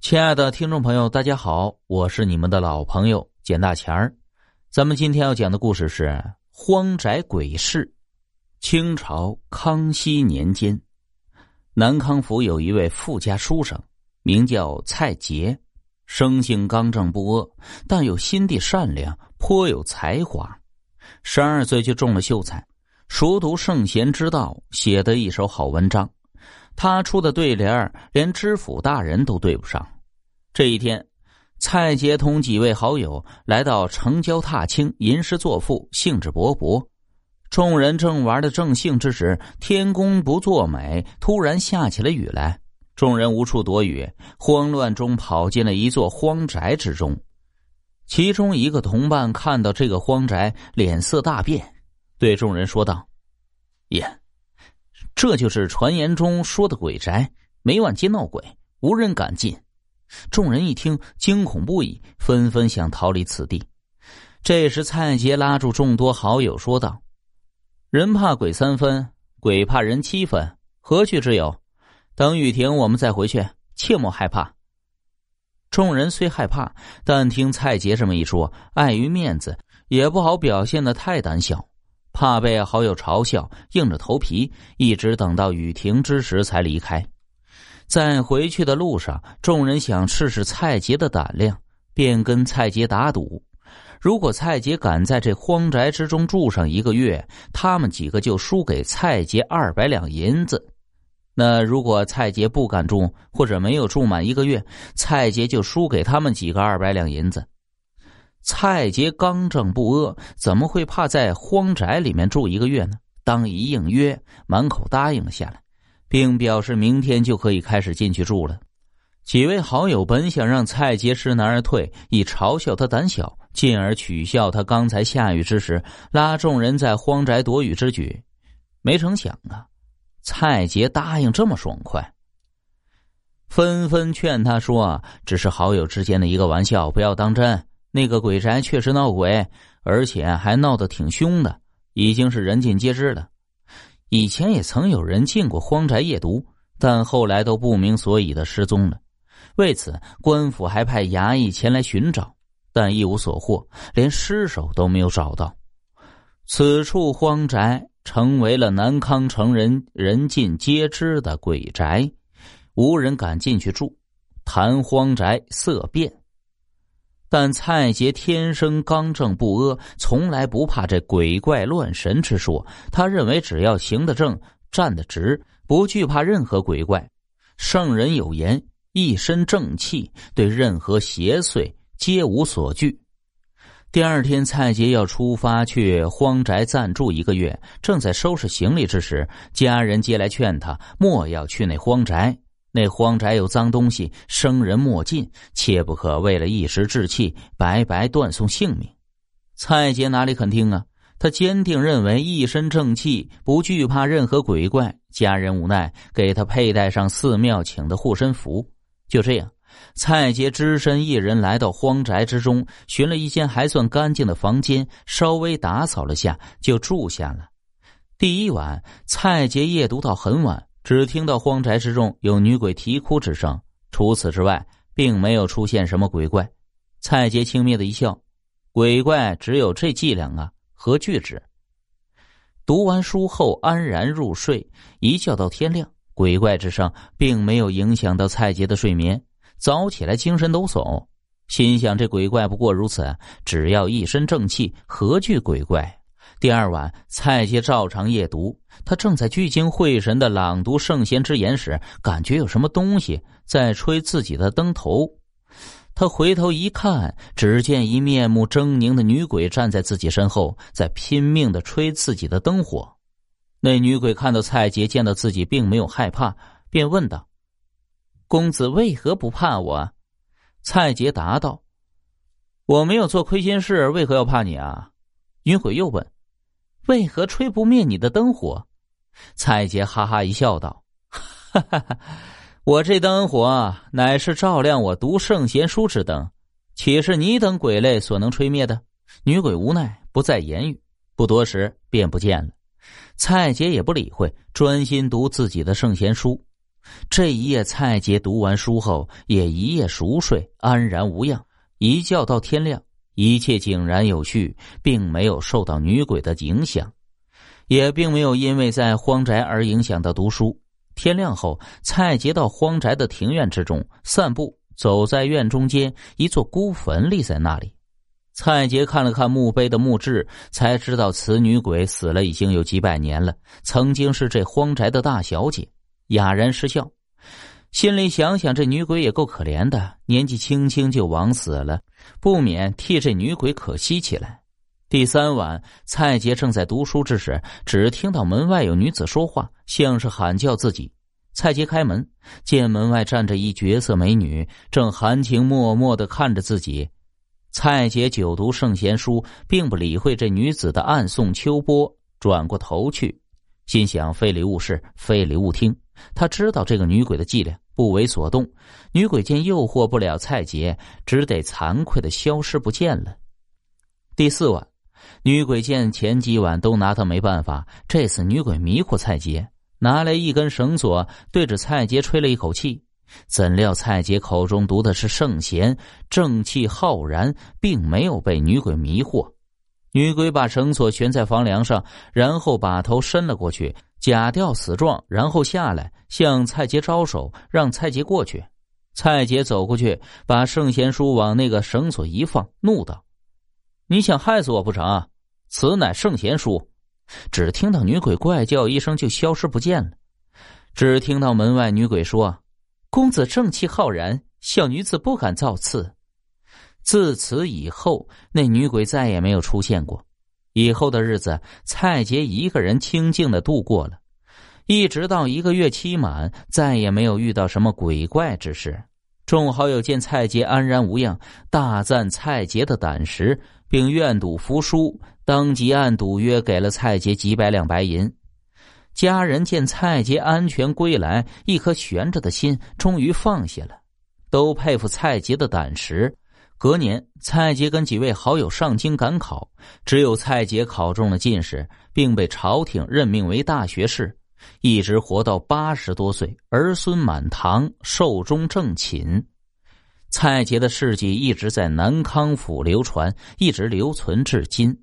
亲爱的听众朋友，大家好，我是你们的老朋友简大钱儿。咱们今天要讲的故事是《荒宅鬼事》。清朝康熙年间，南康府有一位富家书生，名叫蔡杰，生性刚正不阿，但又心地善良，颇有才华。十二岁就中了秀才，熟读圣贤之道，写得一手好文章。他出的对联连知府大人都对不上。这一天，蔡杰同几位好友来到城郊踏青，吟诗作赋，兴致勃勃。众人正玩的正兴之时，天公不作美，突然下起了雨来。众人无处躲雨，慌乱中跑进了一座荒宅之中。其中一个同伴看到这个荒宅，脸色大变，对众人说道：“爷！”这就是传言中说的鬼宅，每晚皆闹鬼，无人敢进。众人一听，惊恐不已，纷纷想逃离此地。这时，蔡杰拉住众多好友，说道：“人怕鬼三分，鬼怕人七分，何惧之有？等雨停，我们再回去，切莫害怕。”众人虽害怕，但听蔡杰这么一说，碍于面子，也不好表现的太胆小。怕被好友嘲笑，硬着头皮，一直等到雨停之时才离开。在回去的路上，众人想试试蔡杰的胆量，便跟蔡杰打赌：如果蔡杰敢在这荒宅之中住上一个月，他们几个就输给蔡杰二百两银子；那如果蔡杰不敢住，或者没有住满一个月，蔡杰就输给他们几个二百两银子。蔡杰刚正不阿，怎么会怕在荒宅里面住一个月呢？当一应约，满口答应了下来，并表示明天就可以开始进去住了。几位好友本想让蔡杰知难而退，以嘲笑他胆小，进而取笑他刚才下雨之时拉众人在荒宅躲雨之举，没成想啊，蔡杰答应这么爽快，纷纷劝他说：“，只是好友之间的一个玩笑，不要当真。”那个鬼宅确实闹鬼，而且还闹得挺凶的，已经是人尽皆知了。以前也曾有人进过荒宅夜读，但后来都不明所以的失踪了。为此，官府还派衙役前来寻找，但一无所获，连尸首都没有找到。此处荒宅成为了南康城人人尽皆知的鬼宅，无人敢进去住，谈荒宅色变。但蔡杰天生刚正不阿，从来不怕这鬼怪乱神之说。他认为只要行得正、站得直，不惧怕任何鬼怪。圣人有言：“一身正气，对任何邪祟皆无所惧。”第二天，蔡杰要出发去荒宅暂住一个月，正在收拾行李之时，家人接来劝他莫要去那荒宅。那荒宅有脏东西，生人莫进，切不可为了一时志气白白断送性命。蔡杰哪里肯听啊？他坚定认为一身正气，不惧怕任何鬼怪。家人无奈，给他佩戴上寺庙请的护身符。就这样，蔡杰只身一人来到荒宅之中，寻了一间还算干净的房间，稍微打扫了下，就住下了。第一晚，蔡杰夜读到很晚。只听到荒宅之中有女鬼啼哭之声，除此之外，并没有出现什么鬼怪。蔡杰轻蔑的一笑：“鬼怪只有这伎俩啊，何惧之？”读完书后安然入睡，一觉到天亮。鬼怪之声并没有影响到蔡杰的睡眠，早起来精神抖擞，心想：这鬼怪不过如此，只要一身正气，何惧鬼怪？第二晚，蔡杰照常夜读。他正在聚精会神的朗读圣贤之言时，感觉有什么东西在吹自己的灯头。他回头一看，只见一面目狰狞的女鬼站在自己身后，在拼命的吹自己的灯火。那女鬼看到蔡杰，见到自己并没有害怕，便问道：“公子为何不怕我？”蔡杰答道：“我没有做亏心事，为何要怕你啊？”女鬼又问。为何吹不灭你的灯火？蔡杰哈哈一笑，道：“哈哈哈，我这灯火乃是照亮我读圣贤书之灯，岂是你等鬼类所能吹灭的？”女鬼无奈，不再言语。不多时，便不见了。蔡杰也不理会，专心读自己的圣贤书。这一夜，蔡杰读完书后也一夜熟睡，安然无恙，一觉到天亮，一切井然有序，并没有受到女鬼的影响，也并没有因为在荒宅而影响到读书。天亮后，蔡杰到荒宅的庭院之中散步，走在院中间，一座孤坟立在那里。蔡杰看了看墓碑的墓志，才知道此女鬼死了已经有几百年了，曾经是这荒宅的大小姐。哑然失笑，心里想想，这女鬼也够可怜的，年纪轻轻就枉死了，不免替这女鬼可惜起来。第三晚，蔡杰正在读书之时，只听到门外有女子说话，像是喊叫自己。蔡杰开门，见门外站着一绝色美女，正含情脉脉的看着自己。蔡杰久读圣贤书，并不理会这女子的暗送秋波，转过头去，心想：非礼勿视，非礼勿听。他知道这个女鬼的伎俩，不为所动。女鬼见诱惑不了蔡杰，只得惭愧的消失不见了。第四晚，女鬼见前几晚都拿他没办法，这次女鬼迷惑蔡杰，拿来一根绳索，对着蔡杰吹了一口气。怎料蔡杰口中读的是圣贤，正气浩然，并没有被女鬼迷惑。女鬼把绳索悬在房梁上，然后把头伸了过去。假吊死状，然后下来向蔡杰招手，让蔡杰过去。蔡杰走过去，把圣贤书往那个绳索一放，怒道：“你想害死我不成？此乃圣贤书。”只听到女鬼怪叫一声，就消失不见了。只听到门外女鬼说：“公子正气浩然，小女子不敢造次。”自此以后，那女鬼再也没有出现过。以后的日子，蔡杰一个人清静的度过了，一直到一个月期满，再也没有遇到什么鬼怪之事。众好友见蔡杰安然无恙，大赞蔡杰的胆识，并愿赌服输，当即按赌约给了蔡杰几百两白银。家人见蔡杰安全归来，一颗悬着的心终于放下了，都佩服蔡杰的胆识。隔年，蔡杰跟几位好友上京赶考，只有蔡杰考中了进士，并被朝廷任命为大学士，一直活到八十多岁，儿孙满堂，寿终正寝。蔡杰的事迹一直在南康府流传，一直留存至今。